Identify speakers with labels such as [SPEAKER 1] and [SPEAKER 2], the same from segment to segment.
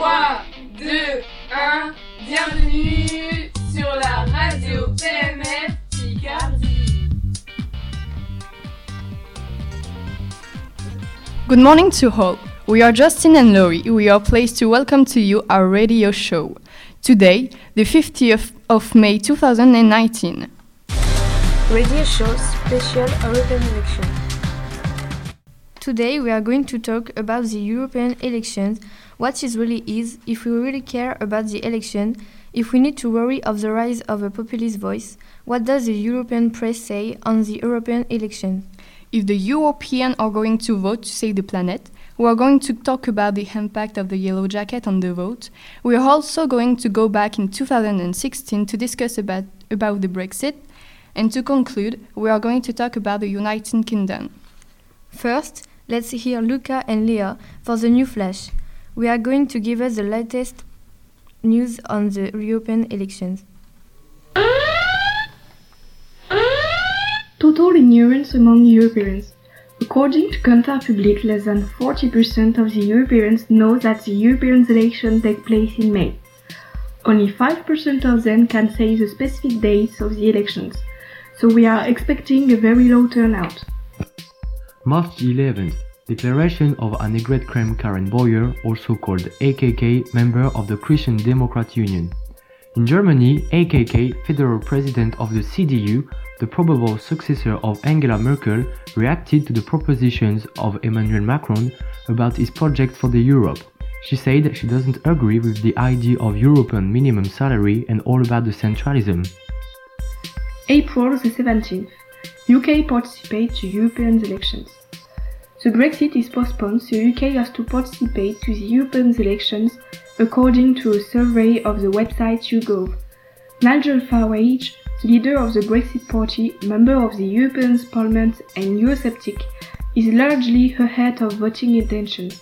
[SPEAKER 1] 3, 2, 1, bienvenue sur la radio PMF Picardie.
[SPEAKER 2] Good morning to all. We are Justin and Laurie. We are pleased to welcome to you our radio show. Today, the 50th of May 2019.
[SPEAKER 3] Radio show special European election.
[SPEAKER 4] Today we are going to talk about the European elections, what it really is, if we really care about the election, if we need to worry of the rise of a populist voice, what does the European press say on the European election?
[SPEAKER 2] If the Europeans are going to vote to save the planet, we are going to talk about the impact of the yellow jacket on the vote. We are also going to go back in 2016 to discuss about, about the Brexit. And to conclude, we are going to talk about the United Kingdom.
[SPEAKER 4] First, let's hear Luca and Leah for the new flash. We are going to give us the latest news on the European elections.
[SPEAKER 5] Total ignorance among Europeans. According to Kantar Public, less than 40% of the Europeans know that the European elections take place in May. Only 5% of them can say the specific dates of the elections, so we are expecting a very low turnout.
[SPEAKER 6] March 11th, declaration of Annegret Kramp Boyer, also called AKK, member of the Christian Democrat Union. In Germany, AKK, federal president of the CDU, the probable successor of Angela Merkel, reacted to the propositions of Emmanuel Macron about his project for the Europe. She said she doesn't agree with the idea of European minimum salary and all about the centralism.
[SPEAKER 5] April the 17th. UK participates to European elections. The Brexit is postponed, so UK has to participate to the European elections according to a survey of the website YouGov. Nigel Farage, the leader of the Brexit Party, member of the European Parliament and Eurosceptic, is largely ahead of voting intentions.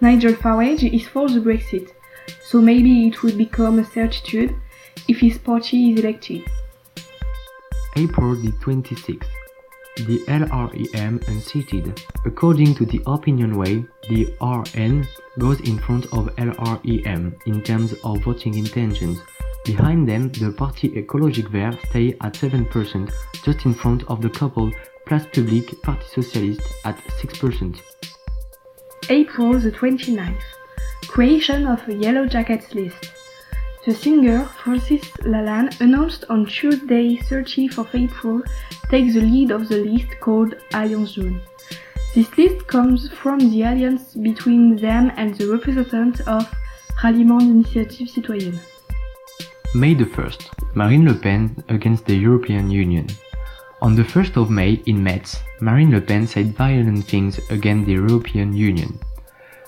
[SPEAKER 5] Nigel Farage is for the Brexit, so maybe it will become a certitude if his party is elected.
[SPEAKER 6] April the 26th. The LREM unseated. According to the Opinion Way, the RN goes in front of LREM in terms of voting intentions. Behind them, the party Ecologique Vert stay at 7%, just in front of the couple Place Publique Parti Socialiste at 6%.
[SPEAKER 5] April the 29th. Creation of a Yellow Jackets list. The singer Francis Lalanne announced on Tuesday 30th of April takes the lead of the list called Alliance Jaune. This list comes from the alliance between them and the representatives of Ralliement d'Initiative Citoyenne.
[SPEAKER 6] May the 1st, Marine Le Pen against the European Union. On the 1st of May in Metz, Marine Le Pen said violent things against the European Union.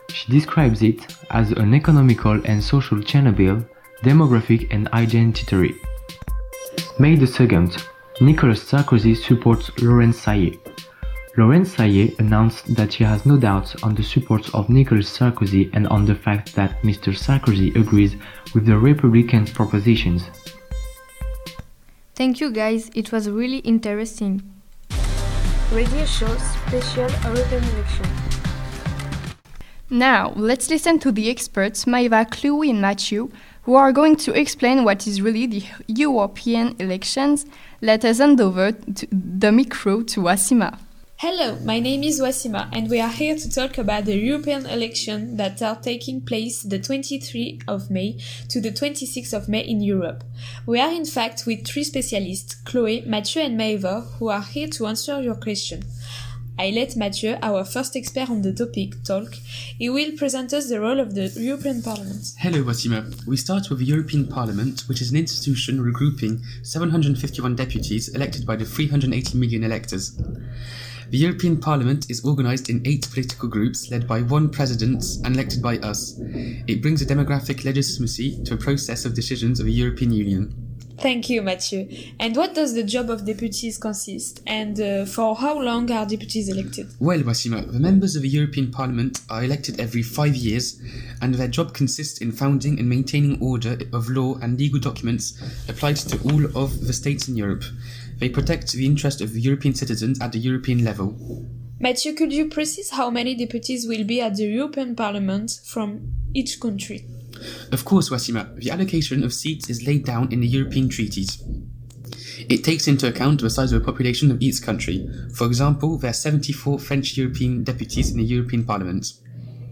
[SPEAKER 6] She describes it as an economical and social Chernobyl, demographic and identitary. May the 2nd, Nicolas Sarkozy supports Laurent Sailliet. Laurent Sailliet announced that she has no doubts on the support of Nicolas Sarkozy and on the fact that Mr. Sarkozy agrees with the Republicans' propositions.
[SPEAKER 4] Thank you guys, it was really interesting.
[SPEAKER 3] Radio show special European election.
[SPEAKER 2] Now, let's listen to the experts Maeva, Chloe, and Matthew, who are going to explain what is really the European elections. Let us hand over the micro to Wasima.
[SPEAKER 7] Hello, my name is Wasima, and we are here to talk about the European elections that are taking place the 23rd of May to the 26th of May in Europe. We are in fact with three specialists, Chloe, Mathieu, and Maeva, who are here to answer your question. I let Mathieu, our first expert on the topic, talk. He will present us the role of the European Parliament.
[SPEAKER 8] Hello, Wasima. We start with the European Parliament, which is an institution regrouping 751 deputies elected by the 380 million electors. The European Parliament is organized in eight political groups led by one president and elected by us. It brings a demographic legitimacy to a process of decisions of the European Union.
[SPEAKER 7] Thank you, Mathieu. And what does the job of deputies consist? And uh, for how long are deputies elected?
[SPEAKER 8] Well, Wasima, the members of the European Parliament are elected every five years, and their job consists in founding and maintaining order of law and legal documents applied to all of the states in Europe. They protect the interest of the European citizens at the European level.
[SPEAKER 7] Mathieu, could you precise how many deputies will be at the European Parliament from each country?
[SPEAKER 8] Of course, Wasima, the allocation of seats is laid down in the European treaties. It takes into account the size of the population of each country. For example, there are 74 French European deputies in the European Parliament.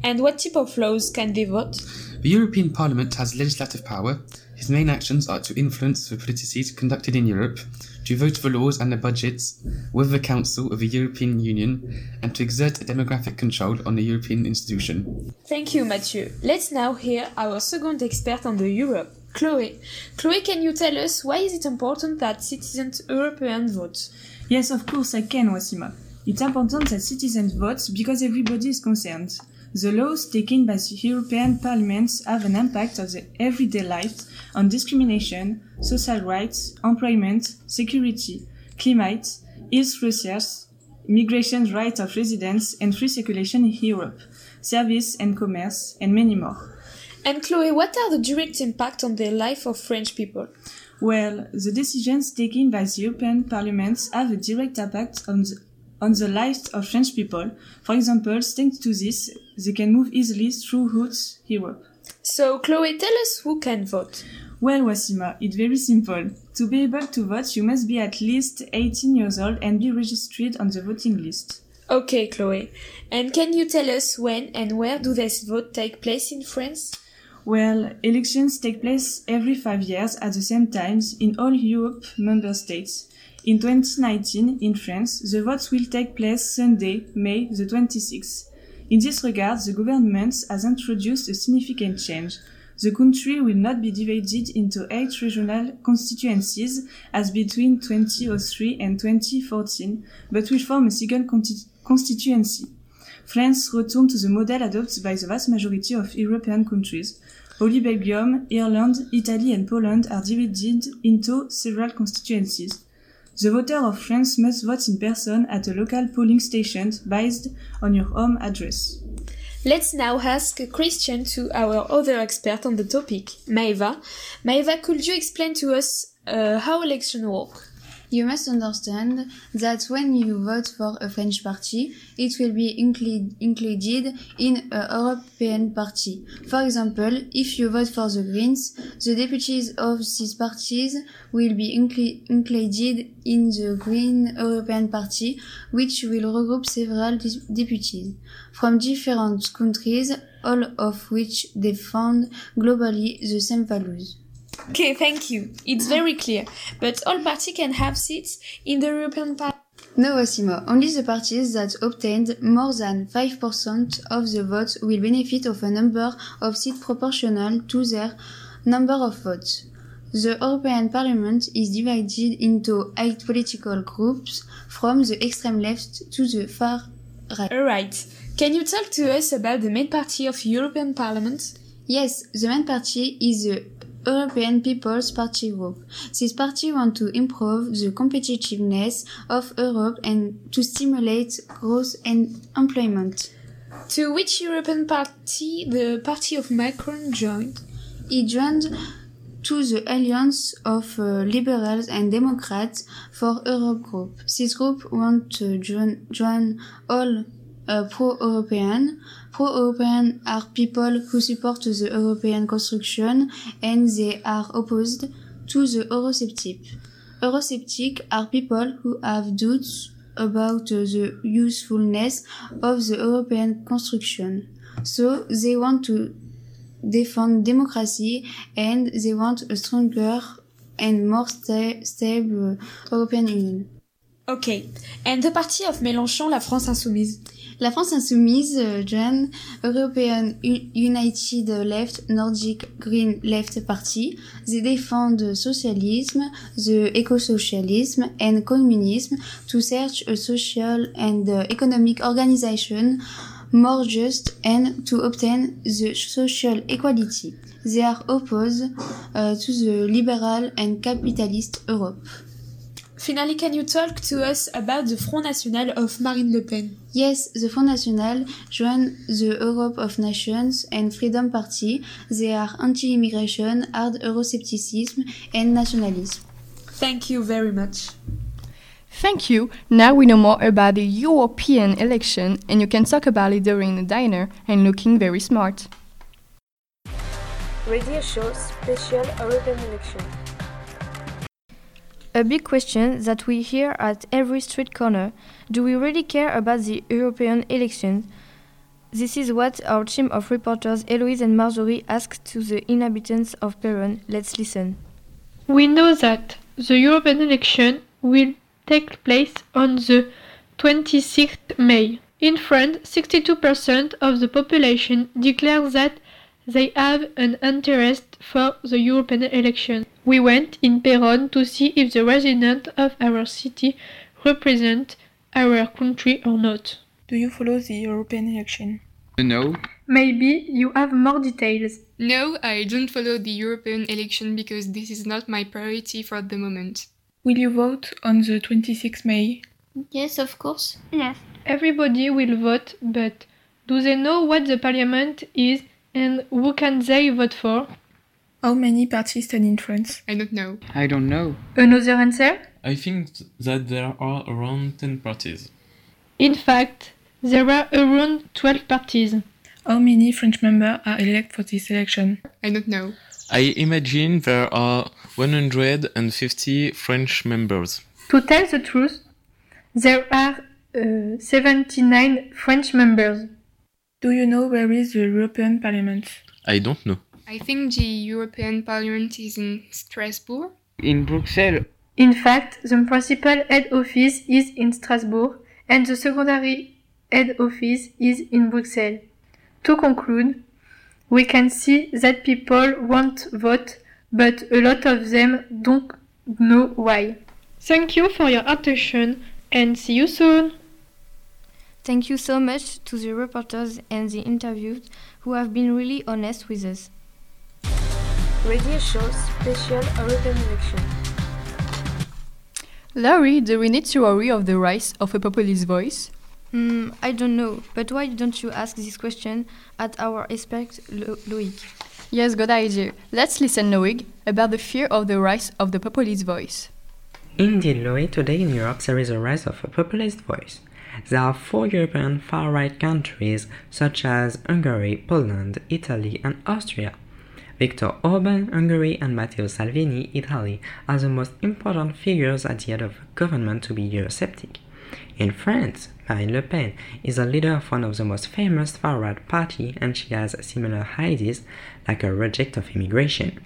[SPEAKER 7] And what type of laws can they vote?
[SPEAKER 8] The European Parliament has legislative power. His main actions are to influence the policies conducted in Europe, to vote for laws and the budgets with the Council of the European Union, and to exert a demographic control on the European institution.
[SPEAKER 7] Thank you, Mathieu. Let's now hear our second expert on the Europe, Chloe. Chloe, can you tell us why is it important that citizens European vote?
[SPEAKER 9] Yes, of course I can, Wasima. It's important that citizens vote because everybody is concerned. The laws taken by the European Parliament have an impact on the everyday life on discrimination, social rights, employment, security, climate, health research, migration rights of residents and free circulation in Europe, service and commerce, and many more.
[SPEAKER 7] And Chloe, what are the direct impact on the life of French people?
[SPEAKER 9] Well, the decisions taken by the European Parliament have a direct impact on the, on the lives of French people. For example, thanks to this, they can move easily throughout Europe.
[SPEAKER 7] So, Chloe, tell us who can vote.
[SPEAKER 9] Well, Wasima, it's very simple. To be able to vote, you must be at least 18 years old and be registered on the voting list.
[SPEAKER 7] Okay, Chloe. And can you tell us when and where do this vote take place in France?
[SPEAKER 9] Well, elections take place every five years at the same times in all Europe member states. In 2019, in France, the votes will take place Sunday, May the 26th. In this regard, the government has introduced a significant change. The country will not be divided into eight regional constituencies as between 2003 and 2014, but will form a single constituency. France returned to the model adopted by the vast majority of European countries. Only Belgium, Ireland, Italy and Poland are divided into several constituencies. The voter of France must vote in person at a local polling station based on your home address.
[SPEAKER 7] Let's now ask a question to our other expert on the topic, Maeva. Maeva, could you explain to us uh, how elections work?
[SPEAKER 4] You must understand that when you vote for a French party, it will be included included in a European party. For example, if you vote for the Greens, the deputies of these parties will be inclu included in the Green European Party, which will regroup several deputies from different countries, all of which defend globally the same values.
[SPEAKER 7] Okay, thank you. It's very clear. But all parties can have seats in the European Parliament.
[SPEAKER 4] No, Wasima. Only the parties that obtained more than 5% of the votes will benefit of a number of seats proportional to their number of votes. The European Parliament is divided into eight political groups from the extreme left to the far right.
[SPEAKER 7] Alright. Can you talk to us about the main party of European Parliament?
[SPEAKER 4] Yes, the main party is the European People's Party group. This party wants to improve the competitiveness of Europe and to stimulate growth and employment.
[SPEAKER 7] To which European party the party of Macron joined?
[SPEAKER 4] He joined to the Alliance of uh, Liberals and Democrats for Europe group. This group wants to join, join all uh, pro-European. Pro-European are people who support the European construction and they are opposed to the Eurosceptic. Eurosceptic are people who have doubts about the usefulness of the European construction. So they want to defend democracy and they want a stronger and more sta stable European Union.
[SPEAKER 7] Okay. And the party of Mélenchon, la France Insoumise?
[SPEAKER 4] La France Insoumise uh, joined European United Left Nordic Green Left Party. They defend socialism, the eco-socialism and communism to search a social and uh, economic organization more just and to obtain the social equality. They are opposed uh, to the liberal and capitalist Europe.
[SPEAKER 7] Finally, can you talk to us about the Front National of Marine Le Pen?
[SPEAKER 4] Yes, the Front National joined the Europe of Nations and Freedom Party. They are anti-immigration, hard Euroscepticism and nationalism.
[SPEAKER 7] Thank you very much.
[SPEAKER 2] Thank you. Now we know more about the European election and you can talk about it during the dinner and looking very smart.
[SPEAKER 3] Radio Show Special European Election.
[SPEAKER 4] A big question that we hear at every street corner do we really care about the European elections? This is what our team of reporters Eloise and Marjorie asked to the inhabitants of Péronne. Let's listen.
[SPEAKER 10] We know that the European election will take place on the 26th May. In France, 62% of the population declare that they have an interest for the European election. We went in Péronne to see if the residents of our city represent our country or not.
[SPEAKER 11] Do you follow the European election?
[SPEAKER 8] No.
[SPEAKER 10] Maybe you have more details.
[SPEAKER 12] No, I don't follow the European election because this is not my priority for the moment.
[SPEAKER 11] Will you vote on the 26th May?
[SPEAKER 13] Yes, of course.
[SPEAKER 10] Yes. Everybody will vote, but do they know what the parliament is and who can they vote for?
[SPEAKER 11] How many parties stand in France?
[SPEAKER 12] I don't know.
[SPEAKER 8] I don't know.
[SPEAKER 10] Another answer?
[SPEAKER 14] I think that there are around 10 parties.
[SPEAKER 10] In fact, there are around 12 parties.
[SPEAKER 11] How many French members are elected for this election?
[SPEAKER 12] I don't know.
[SPEAKER 14] I imagine there are 150 French members.
[SPEAKER 10] To tell the truth, there are uh, 79 French members.
[SPEAKER 11] Do you know where is the European Parliament?
[SPEAKER 14] I don't know.
[SPEAKER 12] I think the European Parliament is in Strasbourg.
[SPEAKER 8] In Bruxelles.
[SPEAKER 10] In fact, the principal head office is in Strasbourg and the secondary head office is in Brussels. To conclude, we can see that people won't vote, but a lot of them don't know why. Thank you for your attention and see you soon.
[SPEAKER 4] Thank you so much to the reporters and the interviewed who have been really honest with us.
[SPEAKER 3] Radio Show Special European Election.
[SPEAKER 2] Laurie, do we need to worry of the rise of a populist voice?
[SPEAKER 4] Hmm, I don't know, but why don't you ask this question at our expert Lo Loic?
[SPEAKER 2] Yes, good idea. Let's listen, Loic, about the fear of the rise of the populist voice.
[SPEAKER 15] Indeed, Loic, today in Europe there is a rise of a populist voice. There are four European far right countries such as Hungary, Poland, Italy, and Austria. Viktor Orban, Hungary, and Matteo Salvini, Italy, are the most important figures at the head of a government to be Eurosceptic. In France, Marine Le Pen is the leader of one of the most famous far-right party and she has similar ideas like a reject of immigration.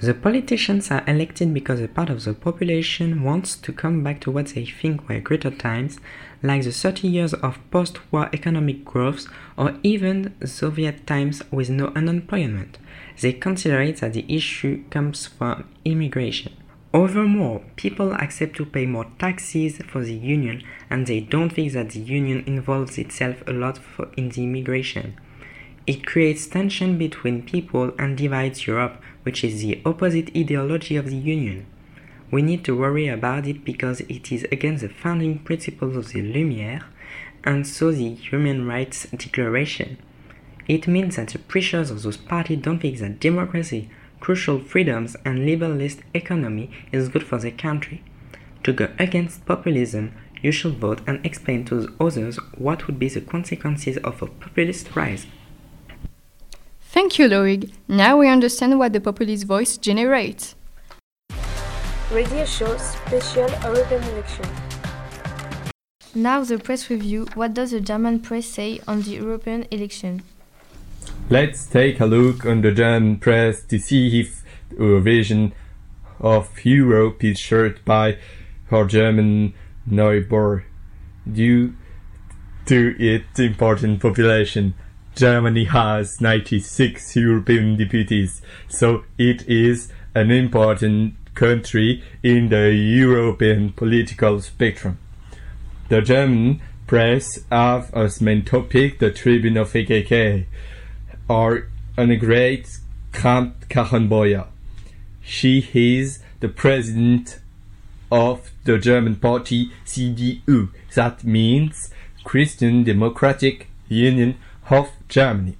[SPEAKER 15] The politicians are elected because a part of the population wants to come back to what they think were greater times, like the 30 years of post-war economic growth or even Soviet times with no unemployment. They consider it that the issue comes from immigration. Furthermore, people accept to pay more taxes for the union and they don't think that the union involves itself a lot in the immigration. It creates tension between people and divides Europe, which is the opposite ideology of the union. We need to worry about it because it is against the founding principles of the Lumiere and so the Human Rights Declaration. It means that the pressures of those parties don't think that democracy, crucial freedoms, and liberalist economy is good for the country. To go against populism, you should vote and explain to the others what would be the consequences of a populist rise.
[SPEAKER 2] Thank you, Loic. Now we understand what the populist voice generates.
[SPEAKER 3] Radio Show Special European Election.
[SPEAKER 4] Now the press review. What does the German press say on the European election?
[SPEAKER 16] Let's take a look on the German press to see if our vision of Europe is shared by our German neighbor. Due to its important population, Germany has 96 European deputies, so it is an important country in the European political spectrum. The German press have as main topic the Tribune of AKK, or Annegret Kramp-Karrenbauer. She is the president of the German party CDU, that means Christian Democratic Union of Germany.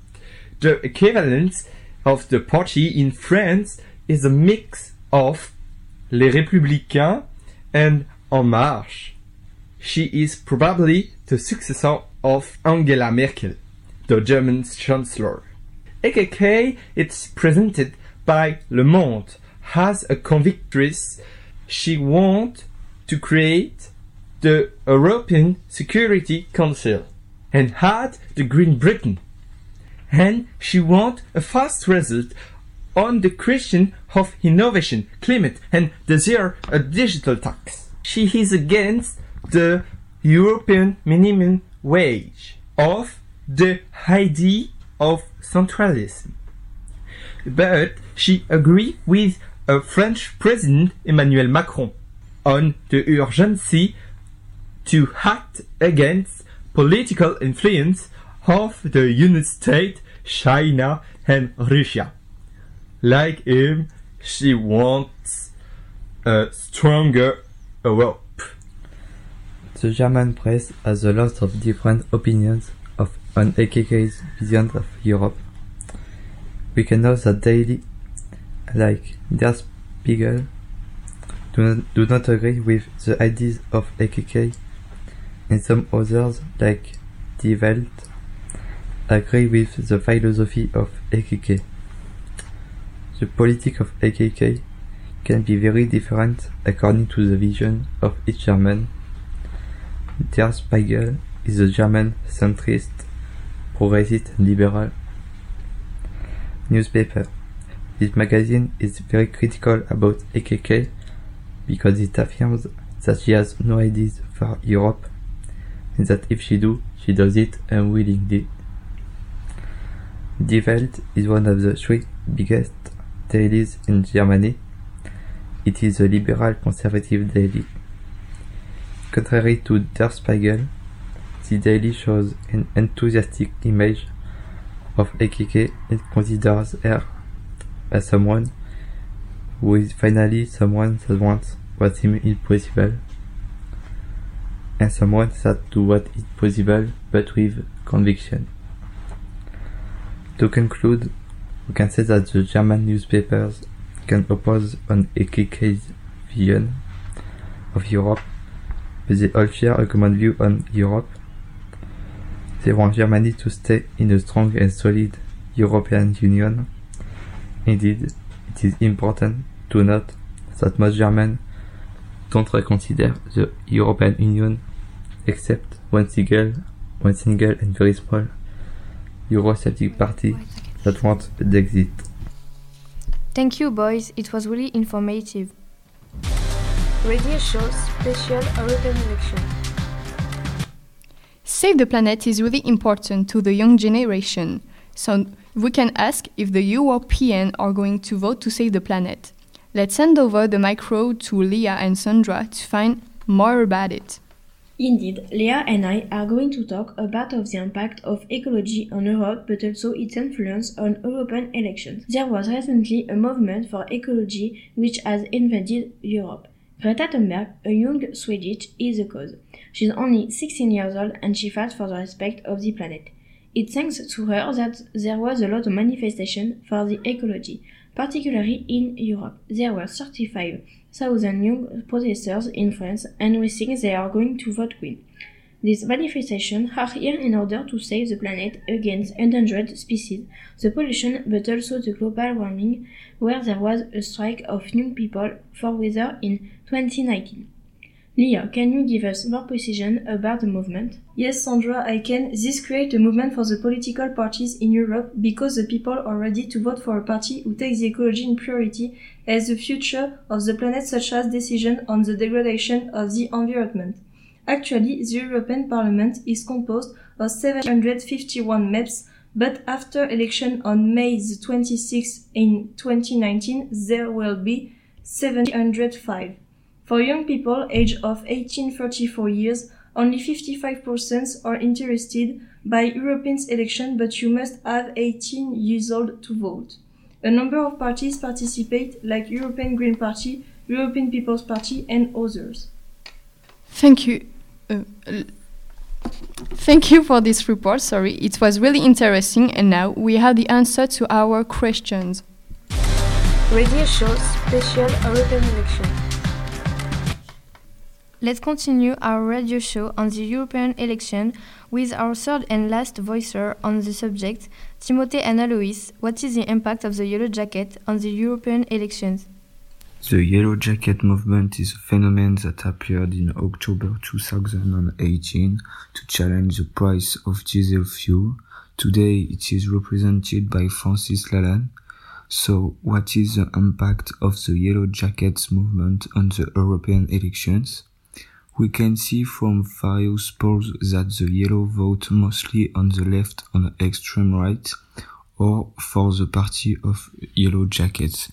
[SPEAKER 16] The equivalent of the party in France is a mix of Les Républicains and En Marche. She is probably the successor of Angela Merkel, the German chancellor. AKK it's presented by Le Monde as a convictress. She wants to create the European Security Council and had the Green Britain. And she wants a fast result on the question of innovation, climate, and desire a digital tax. She is against the European minimum wage of the idea of centralism. But she agreed with a French President Emmanuel Macron on the urgency to act against political influence of the United States, China, and Russia. Like him, she wants a stronger Europe.
[SPEAKER 13] The German press has a lot of different opinions of on AKK's vision of Europe. We can know that daily, like Der Spiegel, do not, do not agree with the ideas of AKK, and some others, like Die Welt, agree with the philosophy of AKK. The politics of AKK can be very different according to the vision of each German. Der Spiegel is a German centrist, progressive liberal newspaper. This magazine is very critical about AKK because it affirms that she has no ideas for Europe that if she do, she does it unwillingly. Die Welt is one of the three biggest dailies in Germany. It is a liberal conservative daily. Contrary to Der Spiegel, the daily shows an enthusiastic image of AKK and considers her as someone who is finally someone that wants what seems impossible and someone that do what is possible but with conviction. To conclude, we can say that the German newspapers can oppose an AKK's vision of Europe, but they all share a common view on Europe. They want Germany to stay in a strong and solid European Union. Indeed, it is important to note that most Germans don't reconsider the European Union except one single, one single and very small Eurosceptic party that wants the exit.
[SPEAKER 17] Thank you, boys. It was really informative.
[SPEAKER 3] Radio show special European election.
[SPEAKER 2] Save the planet is really important to the young generation. So we can ask if the European are going to vote to save the planet. Let's hand over the micro to Leah and Sandra to find more about it.
[SPEAKER 7] Indeed, Leah and I are going to talk about of the impact of ecology on Europe but also its influence on European elections. There was recently a movement for ecology which has invaded Europe. Greta Thunberg, a young Swedish, is the cause. She's only 16 years old and she fights for the respect of the planet. It's thanks to her that there was a lot of manifestation for the ecology, particularly in Europe. There were 35,000 young protesters in France and we think they are going to vote Green. These manifestations are here in order to save the planet against endangered species, the pollution, but also the global warming, where there was a strike of young people for weather in 2019. Leah, can you give us more precision about the movement?
[SPEAKER 18] Yes, Sandra, I can. This creates a movement for the political parties in Europe because the people are ready to vote for a party who takes the ecology in priority as the future of the planet, such as decision on the degradation of the environment. Actually, the European Parliament is composed of 751 MEPs, but after election on May the 26th in 2019, there will be 705. For young people aged of 18-34 years, only 55% are interested by European election, but you must have 18 years old to vote. A number of parties participate, like European Green Party, European People's Party, and others.
[SPEAKER 2] Thank you. Uh, thank you for this report. Sorry, it was really interesting, and now we have the answer to our questions.
[SPEAKER 3] Radio show special European election.
[SPEAKER 17] Let's continue our radio show on the European election with our third and last voicer on the subject, Timothée and Alois. What is the impact of the Yellow Jacket on the European elections?
[SPEAKER 19] The Yellow Jacket movement is a phenomenon that appeared in October 2018 to challenge the price of diesel fuel. Today it is represented by Francis Lalanne. So, what is the impact of the Yellow Jackets movement on the European elections? We can see from various polls that the yellow vote mostly on the left and the extreme right, or for the party of Yellow Jackets.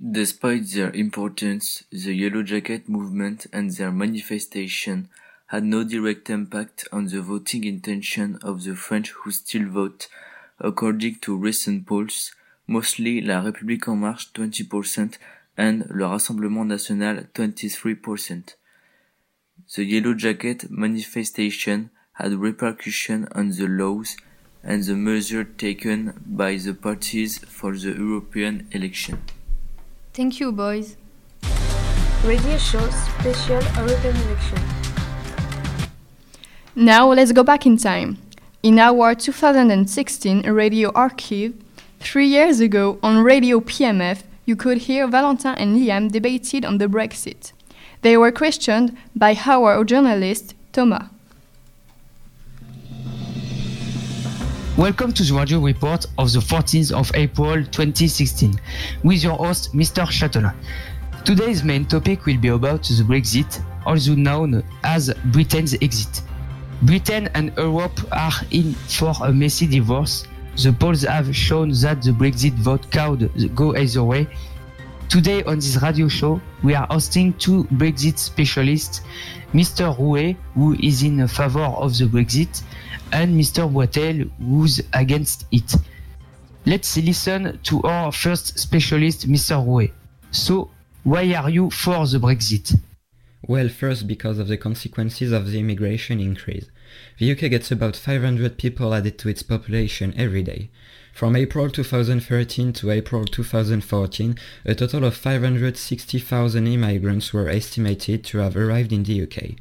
[SPEAKER 20] Despite their importance, the Yellow Jacket movement and their manifestation had no direct impact on the voting intention of the French who still vote, according to recent polls, mostly La République en Marche 20% and Le Rassemblement National 23%. The Yellow Jacket manifestation had repercussions on the laws and the measures taken by the parties for the European election.
[SPEAKER 17] Thank you, boys.
[SPEAKER 3] Radio show special European election.
[SPEAKER 2] Now let's go back in time. In our 2016 radio archive, three years ago on Radio PMF, you could hear Valentin and Liam debated on the Brexit. They were questioned by our journalist, Thomas.
[SPEAKER 21] Welcome to the radio report of the 14th of April 2016 with your host, Mr. Châtelain. Today's main topic will be about the Brexit, also known as Britain's exit. Britain and Europe are in for a messy divorce. The polls have shown that the Brexit vote could go either way, Today on this radio show, we are hosting two Brexit specialists, Mr. Rouet, who is in favor of the Brexit, and Mr. Boitel, who's against it. Let's listen to our first specialist, Mr. Rouet. So, why are you for the Brexit?
[SPEAKER 22] Well, first, because of the consequences of the immigration increase. The UK gets about 500 people added to its population every day. From April 2013 to April 2014, a total of 560,000 immigrants were estimated to have arrived in the UK.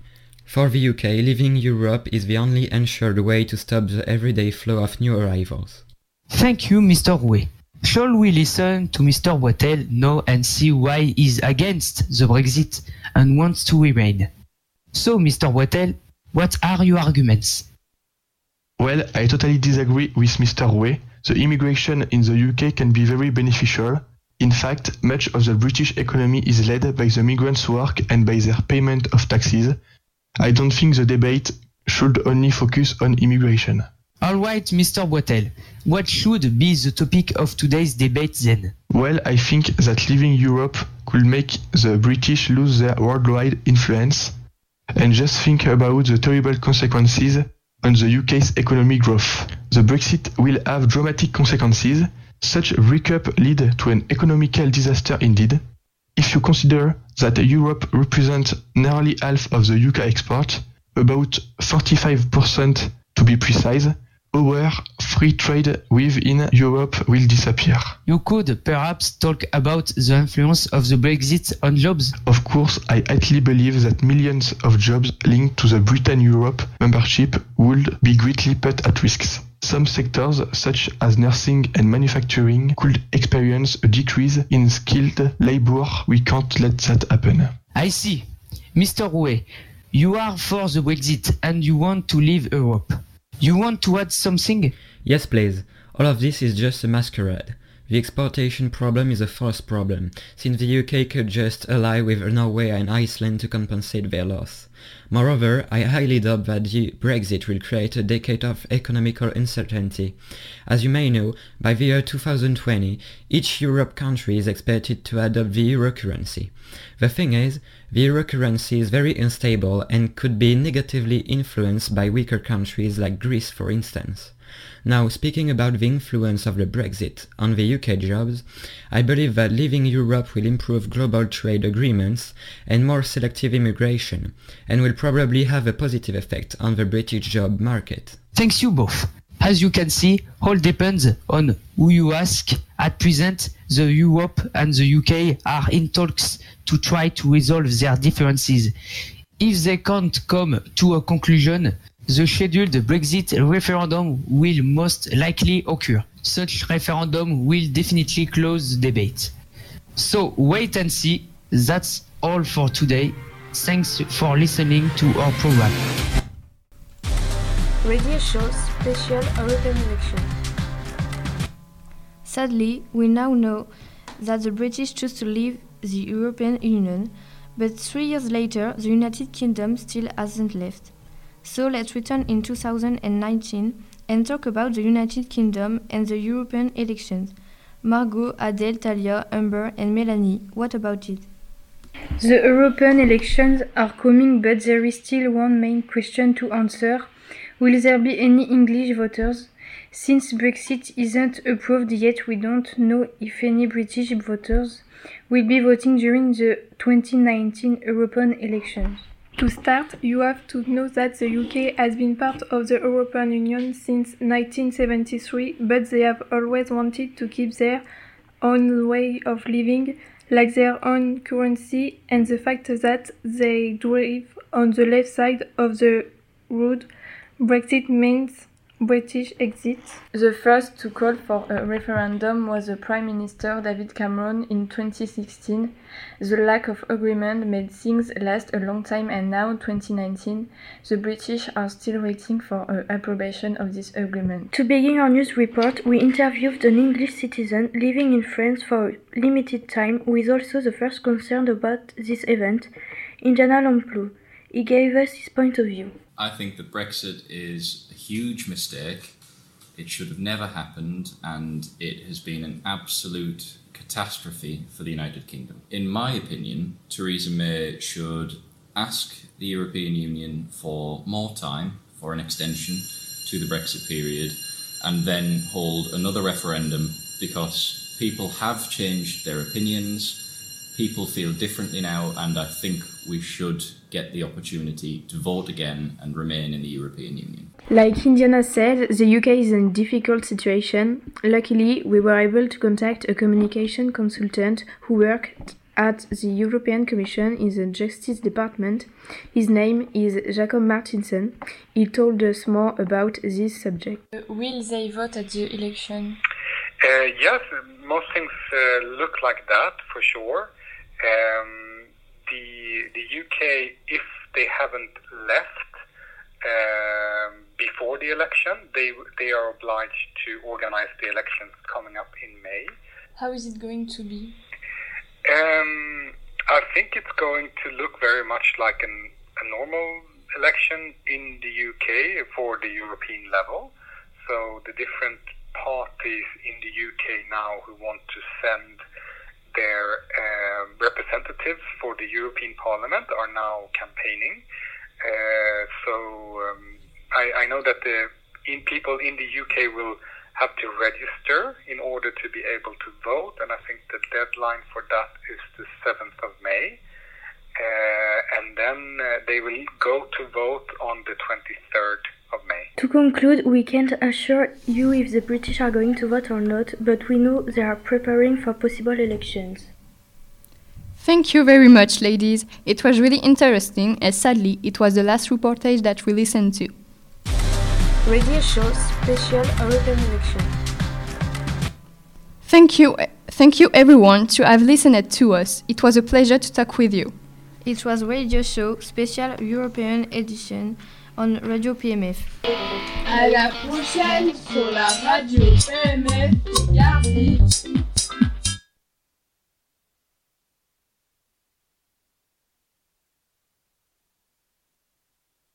[SPEAKER 22] For the UK, leaving Europe is the only ensured way to stop the everyday flow of new arrivals.
[SPEAKER 21] Thank you, Mr. Rouet. Shall we listen to Mr. Boitel now and see why he is against the Brexit and wants to remain? So, Mr. Boitel, what are your arguments?
[SPEAKER 23] Well, I totally disagree with Mr. Rouet. The immigration in the UK can be very beneficial. In fact, much of the British economy is led by the migrants' work and by their payment of taxes. I don't think the debate should only focus on immigration.
[SPEAKER 21] All right, Mr. Boitel. What should be the topic of today's debate then?
[SPEAKER 23] Well, I think that leaving Europe could make the British lose their worldwide influence. And just think about the terrible consequences on the UK's economic growth. The Brexit will have dramatic consequences. Such breakup lead to an economical disaster indeed. If you consider that Europe represents nearly half of the UK export, about 45% to be precise, our free trade within Europe will disappear.
[SPEAKER 21] You could perhaps talk about the influence of the Brexit on jobs?
[SPEAKER 23] Of course, I highly believe that millions of jobs linked to the Britain-Europe membership would be greatly put at risk. Some sectors, such as nursing and manufacturing, could experience a decrease in skilled labor. We can't let that happen.
[SPEAKER 21] I see. Mr. Rouet, you are for the Brexit and you want to leave Europe. You want to add something?
[SPEAKER 22] Yes, please. All of this is just a masquerade. The exportation problem is a false problem, since the UK could just ally with Norway and Iceland to compensate their loss. Moreover, I highly doubt that the Brexit will create a decade of economical uncertainty. As you may know, by the year 2020, each Europe country is expected to adopt the euro currency. The thing is, the euro currency is very unstable and could be negatively influenced by weaker countries like Greece for instance. Now, speaking about the influence of the Brexit on the UK jobs, I believe that leaving Europe will improve global trade agreements and more selective immigration, and will probably have a positive effect on the British job market.
[SPEAKER 21] Thanks you both. As you can see, all depends on who you ask. At present, the Europe and the UK are in talks to try to resolve their differences. if they can't come to a conclusion, the scheduled Brexit referendum will most likely occur. Such referendum will definitely close the debate. So wait and see. That's all for today. Thanks for listening to our program.
[SPEAKER 3] Radio Show Special European Election.
[SPEAKER 17] Sadly, we now know that the British chose to leave the European Union, but three years later, the United Kingdom still hasn't left. So let's return in 2019 and talk about the United Kingdom and the European elections. Margot, Adele, Talia, Amber, and Melanie, what about it?
[SPEAKER 24] The European elections are coming, but there is still one main question to answer. Will there be any English voters? Since Brexit isn't approved yet, we don't know if any British voters will be voting during the 2019 European elections.
[SPEAKER 5] To start, you have to know that the UK has been part of the European Union since 1973, but they have always wanted to keep their own way of living, like their own currency, and the fact that they drive on the left side of the road. Brexit means British exit.
[SPEAKER 2] The first to call for a referendum was the Prime Minister David Cameron in 2016. The lack of agreement made things last a long time and now 2019 the British are still waiting for a approbation of this agreement.
[SPEAKER 24] To begin our news report, we interviewed an English citizen living in France for a limited time who is also the first concerned about this event, Indiana Lamplou. He gave us his point of view.
[SPEAKER 25] I think that Brexit is a huge mistake. It should have never happened, and it has been an absolute catastrophe for the United Kingdom. In my opinion, Theresa May should ask the European Union for more time, for an extension to the Brexit period, and then hold another referendum because people have changed their opinions. People feel differently now, and I think we should get the opportunity to vote again and remain in the European Union.
[SPEAKER 24] Like Indiana said, the UK is in a difficult situation. Luckily, we were able to contact a communication consultant who worked at the European Commission in the Justice Department. His name is Jacob Martinson. He told us more about this subject.
[SPEAKER 2] Will they vote at the election?
[SPEAKER 26] Uh, yes, most things uh, look like that for sure. Um, the the UK, if they haven't left um, before the election, they they are obliged to organize the elections coming up in May.
[SPEAKER 2] How is it going to be?
[SPEAKER 26] Um, I think it's going to look very much like an, a normal election in the UK for the European level. So the different parties in the UK now who want to send their uh, representatives for the European Parliament are now campaigning. Uh, so um, I, I, know that the in people in the UK will have to register in order to be able to vote, and I think the deadline for that is the 7th of May. Uh, and then uh, they will go to vote on the 23rd of May.
[SPEAKER 24] To conclude, we can't assure you if the British are going to vote or not, but we know they are preparing for possible elections.
[SPEAKER 2] Thank you very much, ladies. It was really interesting, and sadly, it was the last reportage that we listened to.
[SPEAKER 3] Radio Show Special European Election.
[SPEAKER 2] Thank you, thank you everyone to have listened to us. It was a pleasure to talk with you.
[SPEAKER 17] It was Radio Show Special European Edition on Radio PMF.
[SPEAKER 1] À la prochaine sur la radio PMF. Gardez